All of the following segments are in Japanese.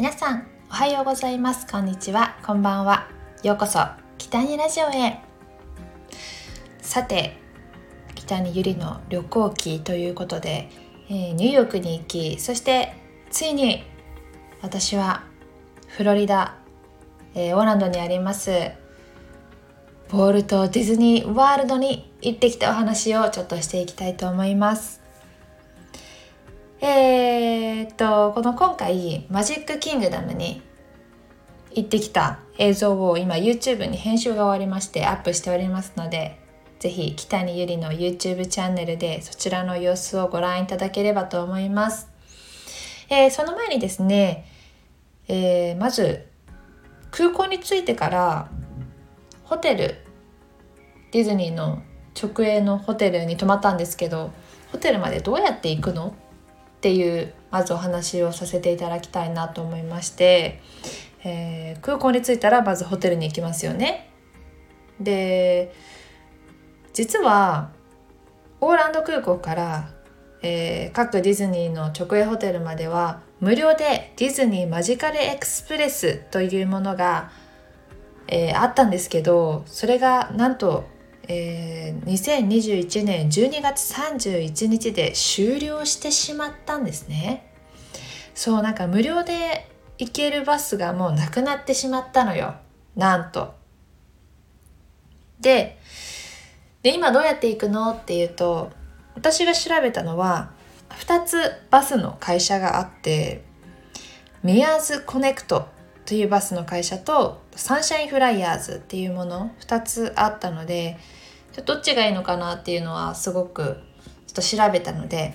皆さんおはようございます。こんにちは。こんばんは。ようこそ北にラジオへ。さて北にゆりの旅行記ということで、えー、ニューヨークに行きそしてついに私はフロリダ、えー、オーランドにありますウォルト・ディズニー・ワールドに行ってきたお話をちょっとしていきたいと思います。えー、っとこの今回マジックキングダムに行ってきた映像を今 YouTube に編集が終わりましてアップしておりますのでぜひ北にゆりの YouTube チャンネルでそちらの様子をご覧いただければと思います、えー、その前にですね、えー、まず空港に着いてからホテルディズニーの直営のホテルに泊まったんですけどホテルまでどうやって行くの？っていうまずお話をさせていただきたいなと思いまして、えー、空港に着いたらまずホテルに行きますよね。で実はオーランド空港から、えー、各ディズニーの直営ホテルまでは無料でディズニーマジカルエクスプレスというものが、えー、あったんですけどそれがなんとえー、2021年12月31日で終了してしまったんですね。そうなんか無料で行けるバスがもうなくなってしまったのよ。なんと。でで今どうやって行くのっていうと私が調べたのは2つバスの会社があってミアーズコネクトというバスの会社とサンシャインフライヤーズっていうもの2つあったのでどっちがいいのかなっていうのはすごくちょっと調べたので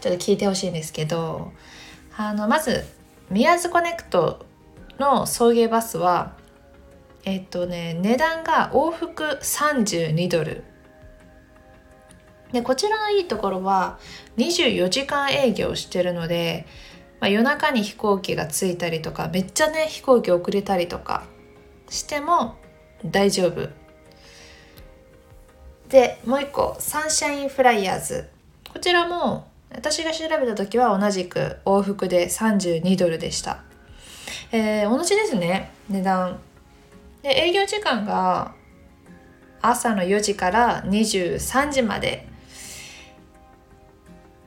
ちょっと聞いてほしいんですけどあのまずミアーズコネクトの送迎バスはえっとね値段が往復32ドル。でこちらのいいところは24時間営業してるので、まあ、夜中に飛行機が着いたりとかめっちゃね飛行機遅れたりとかしても大丈夫。でもう一個サンシャインフライヤーズ。こちらも私が調べた時は同じく往復で32ドルでした、えー、同じですね値段。で営業時間が朝の4時から23時まで。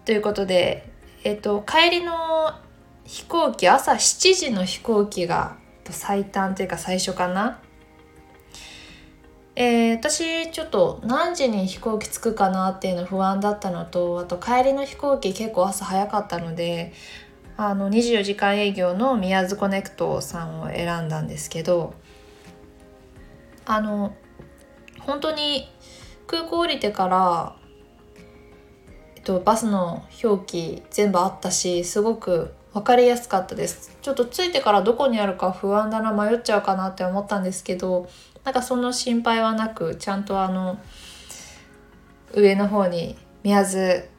ということで、えっ、ー、と、帰りの飛行機朝7時の飛行機が最短というか最初かな。えー、私ちょっと何時に飛行機着くかなっていうの不安だったのとあと帰りの飛行機結構朝早かったのであの24時間営業の宮津コネクトさんを選んだんですけどあの本当に空港降りてから、えっと、バスの表記全部あったしすごく分かりやすかったです。ちょっと着いてからどこにあるか不安だな迷っちゃうかなって思ったんですけどなんかその心配はなくちゃんとあの上の方に宮津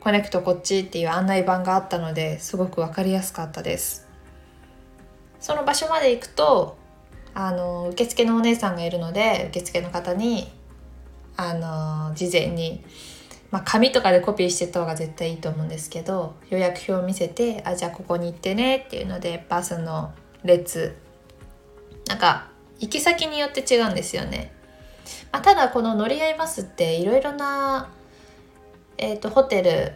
コネクトこっちっていう案内板があったのですごく分かりやすかったです。その場所まで行くとあの受付のお姉さんがいるので受付の方にあの事前に、まあ、紙とかでコピーしてた方が絶対いいと思うんですけど予約表を見せてあじゃあここに行ってねっていうのでバスの列なんか行き先によって違うんですよね。まあ、ただこの乗り合いバスっていろいろな、えーと、ホテル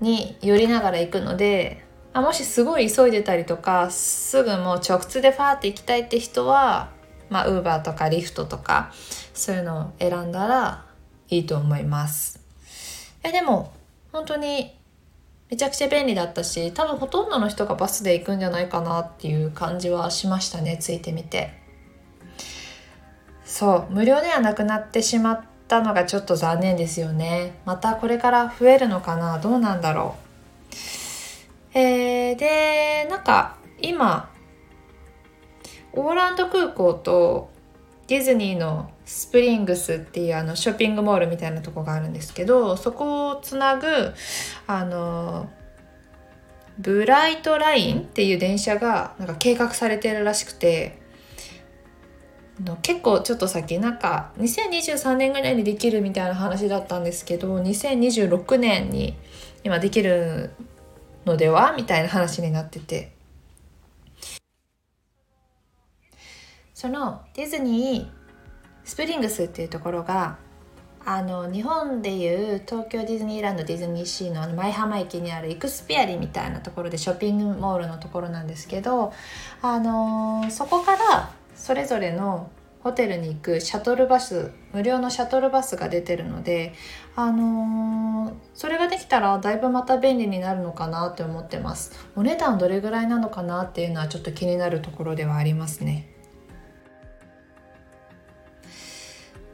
に寄りながら行くので、まあ、もしすごい急いでたりとかすぐもう直通でファーって行きたいって人はまあウーバーとかリフトとかそういうのを選んだらいいと思います。えでも本当にめちゃくちゃ便利だったし多分ほとんどの人がバスで行くんじゃないかなっていう感じはしましたねついてみて。そう無料ではなくなってしまったのがちょっと残念ですよね。またこれから増えるのかな？どうなんだろう？えー、でなんか今オーランド空港とディズニーのスプリングスっていうあのショッピングモールみたいなとこがあるんですけどそこをつなぐあのブライトラインっていう電車がなんか計画されてるらしくての結構ちょっと先なんか2023年ぐらいにできるみたいな話だったんですけど2026年に今できるのではみたいな話になってて。そのディズニースプリングスっていうところがあの日本でいう東京ディズニーランドディズニーシーの舞浜駅にあるイクスピアリみたいなところでショッピングモールのところなんですけど、あの、そこからそれぞれのホテルに行くシャトルバス無料のシャトルバスが出てるので、あのー、それができたらだいぶまた便利になるのかなって思ってます。お値段どれぐらいなのかなっていうのはちょっと気になるところではありますね。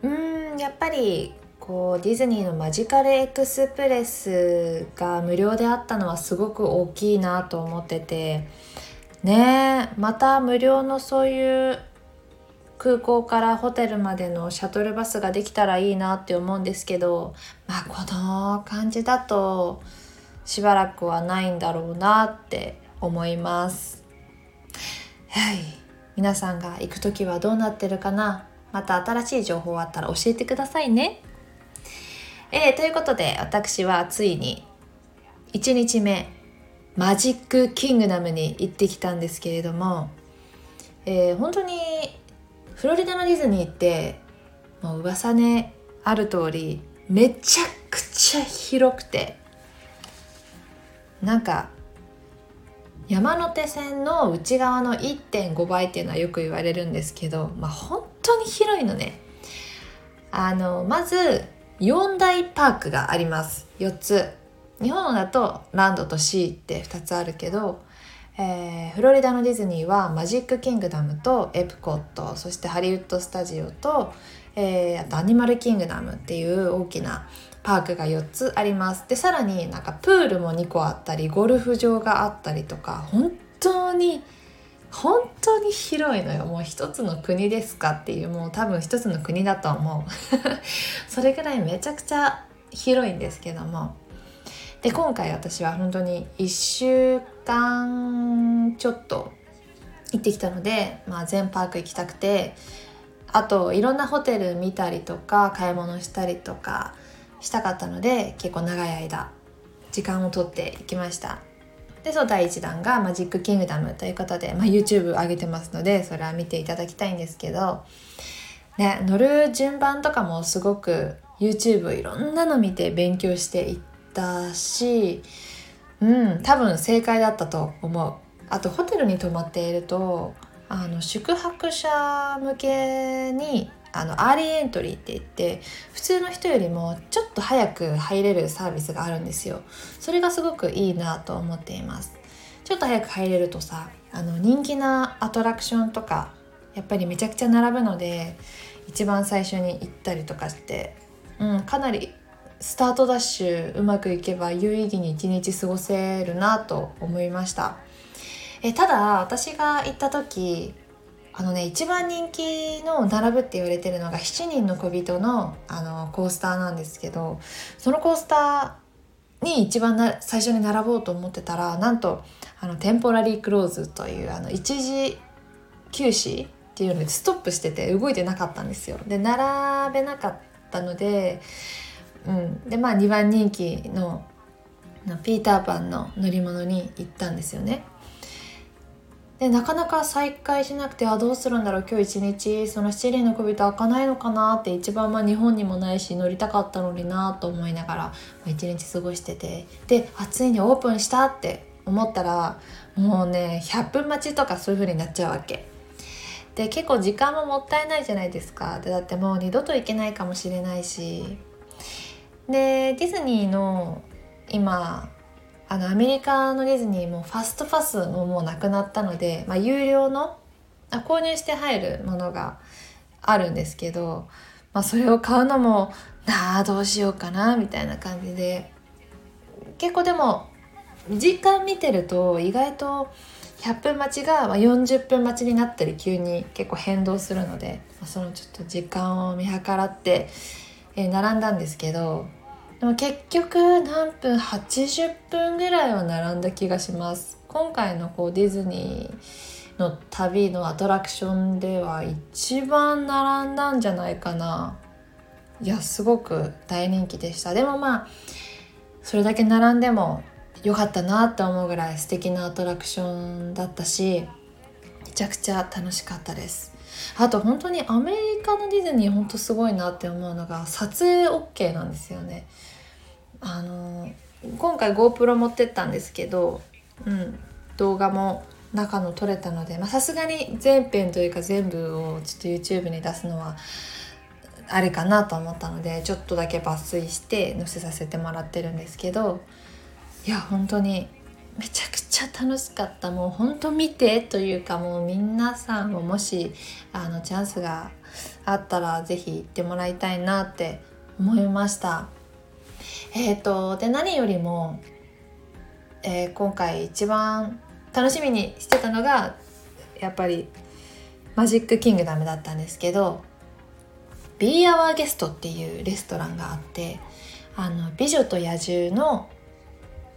うんやっぱりこうディズニーのマジカルエクスプレスが無料であったのはすごく大きいなと思ってて。ねまた無料のそういう空港からホテルまでのシャトルバスができたらいいなって思うんですけどまあこの感じだとしばらくはないんだろうなって思います。はい。皆さんが行く時はどうなってるかな？また新しい情報あったら教えてくださいね。えー、ということで私はついに1日目マジックキングダムに行ってきたんですけれども、えー、本当にフロリダのディズニーってもう噂ねある通りめちゃくちゃ広くて。なんか山手線の内側の1.5倍っていうのはよく言われるんですけど、まあ、本当に広いのね。あのまず4大パークがあります。4つ。日本だとランドとシーって2つあるけどえー、フロリダのディズニーはマジックキングダムとエプコットそしてハリウッドスタジオと、えー、あとアニマルキングダムっていう大きなパークが4つあります。でさらになんかプールも2個あったりゴルフ場があったりとか本当に本当に広いのよ。もう一つの国ですかっていうもう多分一つの国だと思う。それぐらいめちゃくちゃ広いんですけども。で今回私は本当に1週間ちょっと行ってきたので、まあ、全パーク行きたくてあといろんなホテル見たりとか買い物したりとかしたかったので結構長い間時間をとって行きました。でその第1弾がマジックキングダムということで、まあ、YouTube 上げてますのでそれは見ていただきたいんですけどね乗る順番とかもすごく YouTube いろんなの見て勉強していったしうん多分正解だったと思う。あとホテルに泊まっているとあの宿泊者向けにあのアーリーエントリーって言って普通の人よりもちょっと早く入れるサービスがあるんですよ。それがすごくいいなと思っています。ちょっと早く入れるとさあの人気なアトラクションとかやっぱりめちゃくちゃ並ぶので一番最初に行ったりとかして、うん、かなりスタートダッシュうまくいけば有意義に一日過ごせるなと思いましたえただ私が行った時あのね一番人気の並ぶって言われてるのが7人の小人のあのコースターなんですけどそのコースターに一番な最初に並ぼうと思ってたらなんとあのテンポラリークローズというあの一時休止っていうのでストップしてて動いてなかったんですよ。で並べなかったのでうん、でまあ2番人気のピーターパンの乗り物に行ったんですよね。でなかなか再開しなくてあどうするんだろう今日一日その七輪の小人開かないのかなって一番まあ日本にもないし乗りたかったのになと思いながら一日過ごしててであついにオープンしたって思ったらもうね100分待ちとかそういう風になっちゃうわけ。で結構時間ももったいないじゃないですかでだってもう二度と行けないかもしれないしでディズニーの今あのアメリカのディズニーもファストパスももうなくなったので、まあ、有料のあ購入して入るものがあるんですけど、まあ、それを買うのもなあどうしようかなみたいな感じで。結構でも時間見てると意外と100分待ちが40分待ちになったり急に結構変動するのでそのちょっと時間を見計らってえー、並んだんですけどでも結局何分80分ぐらいは並んだ気がします。今回のこうディズニーの旅のアトラクションでは一番並んだんじゃないかな。いやすごく大人気でした。でもまあそれだけ並んでも良かったなって思うぐらい素敵なアトラクションだったしめちゃくちゃ楽しかったです。あと本当にアメリカのディズニー本当すごいなって思うのが撮影 OK なんですよね。あの今回 GoPro 持ってったんですけど、うん、動画も中の撮れたのでさすがに全編というか全部をちょっと YouTube に出すのはあれかなと思ったのでちょっとだけ抜粋して載せさせてもらってるんですけどいや本当にめちゃくちゃ楽しかった。もう本当見てというかもう皆さんももしあのチャンスがあったら是非行ってもらいたいなって思いました。えっ、ー、とで何よりも、えー、今回一番楽しみにしてたのがやっぱりマジックキングダムだったんですけど「Be Our Guest」っていうレストランがあってあの美女と野獣の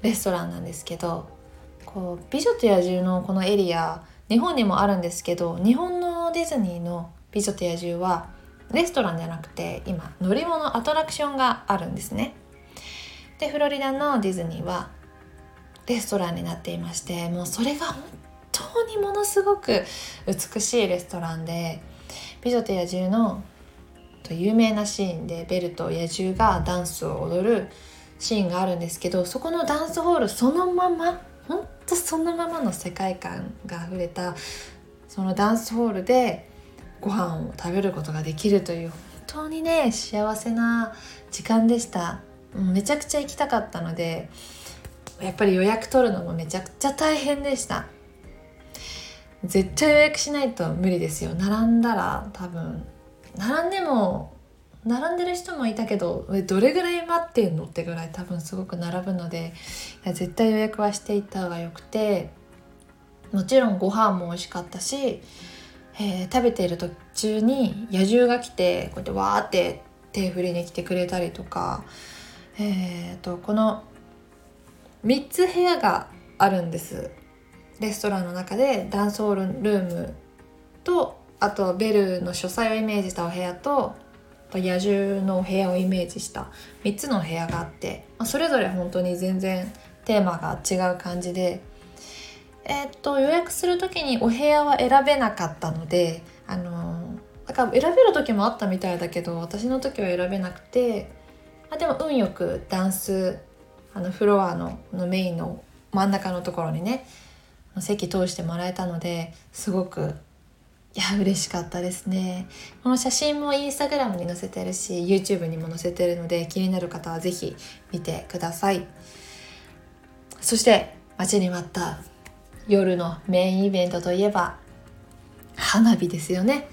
レストランなんですけどこう美女と野獣のこのエリア日本にもあるんですけど日本のディズニーの美女と野獣はレストランじゃなくて今乗り物アトラクションがあるんですね。でフロリダのディズニーはレストランになっていましてもうそれが本当にものすごく美しいレストランで美女と野獣の有名なシーンでベルと野獣がダンスを踊るシーンがあるんですけどそこのダンスホールそのままほんとそのままの世界観があふれたそのダンスホールでご飯を食べることができるという本当にね幸せな時間でした。めちゃくちゃ行きたかったのでやっぱり予約取るのもめちゃくちゃ大変でした。絶対予約しないと無理ですよ。並んだら多分並んでも並んでる人もいたけどどれぐらい待ってんのってぐらい多分すごく並ぶので絶対予約はしていった方がよくてもちろんご飯も美味しかったし、えー、食べている途中に野獣が来てこうやってわーって手振りに来てくれたりとか、えーと、この3つ部屋があるんです。レストランの中でダンスホールルームとあとベルの書斎をイメージしたお部屋と野獣の部屋をイメージした。3つの部屋があって、まあ、それぞれ本当に全然テーマが違う感じで、えー、っと予約する時にお部屋は選べなかったのであのだから選べる時もあったみたいだけど私の時は選べなくてあでも運よくダンスあのフロアののメインの真ん中のところにね席通してもらえたのですごくいや嬉しかったですね。この写真もインスタグラムに載せてるし YouTube にも載せてるので気になる方は是非見てください。そして待ちに待った夜のメインイベントといえば花火ですよね。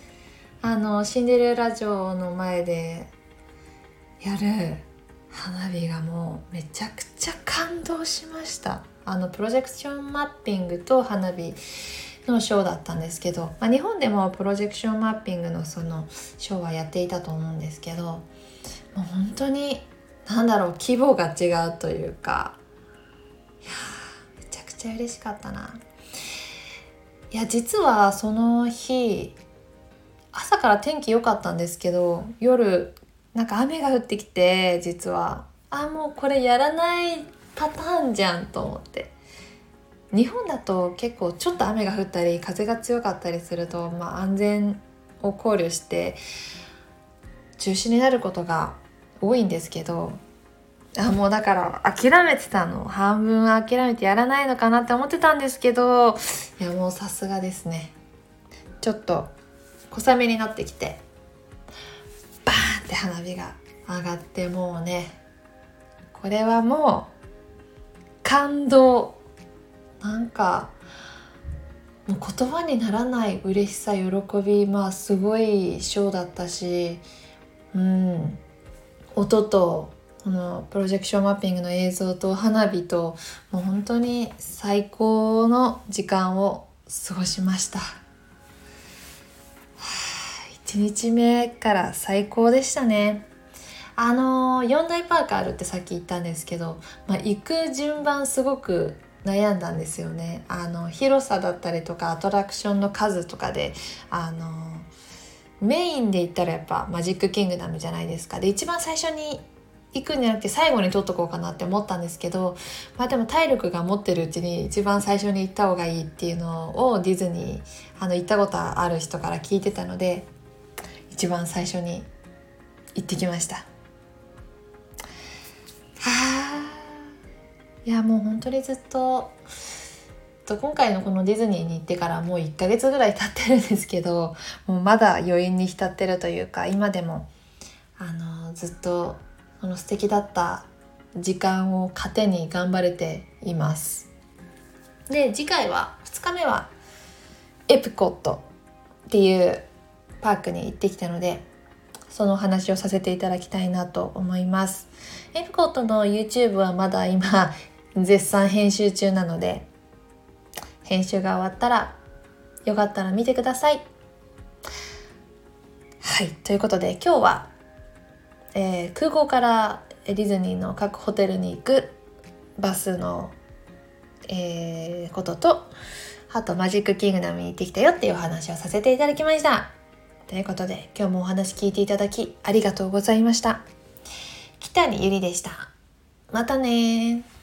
あのシンデレラ城の前でやる花火がもうめちゃくちゃ感動しました。あのプロジェクションマッピングと花火のショーだったんですけど、まあ、日本でもプロジェクションマッピングのそのショーはやっていたと思うんですけどもう本当に何だろう規模が違うというかいやめちゃくちゃ嬉しかったな。いや実はその日朝から天気良かったんですけど夜なんか雨が降ってきて実は。あもうこれやらないパターンじゃんと思って。日本だと結構ちょっと雨が降ったり風が強かったりすると、まあ、安全を考慮して中止になることが多いんですけどあもうだから諦めてたの。半分は諦めてやらないのかなって思ってたんですけどいやもうさすがですね。ちょっと小雨になってきてバーンって花火が上がってもうねこれはもう感動。なんかもう言葉にならない嬉しさ喜びまあすごいショーだったしうん。音とこのプロジェクションマッピングの映像と花火ともう本当に最高の時間を過ごしました。1日目から最高でしたね。あの4大パークあるってさっき言ったんですけど、まあ、行く順番すごく悩んだんですよね。あの広さだったりとかアトラクションの数とかであのメインで言ったらやっぱマジックキングダムじゃないですか。で一番最初に行くんじゃなくて最後に撮っとこうかなって思ったんですけどまあでも体力が持ってるうちに一番最初に行った方がいいっていうのをディズニーあの行ったことある人から聞いてたので一番最初に行ってきました。はあいやもう本当にずっと今回のこのディズニーに行ってからもう1ヶ月ぐらい経ってるんですけどもうまだ余韻に浸ってるというか今でもあのずっとこの素敵だった時間を糧に頑張れています。で次回は2日目はエプコットっていうパークに行ってきたのでその話をさせていただきたいなと思います。エプコットの YouTube はまだ今絶賛編集中なので編集が終わったらよかったら見てくださいはいということで今日はえー、空港からディズニーの各ホテルに行くバスの、えー、こととあとマジックキングダムに行ってきたよっていうお話をさせていただきました。ということで今日もお話聞いていただきありがとうございました。北にゆりでした。またね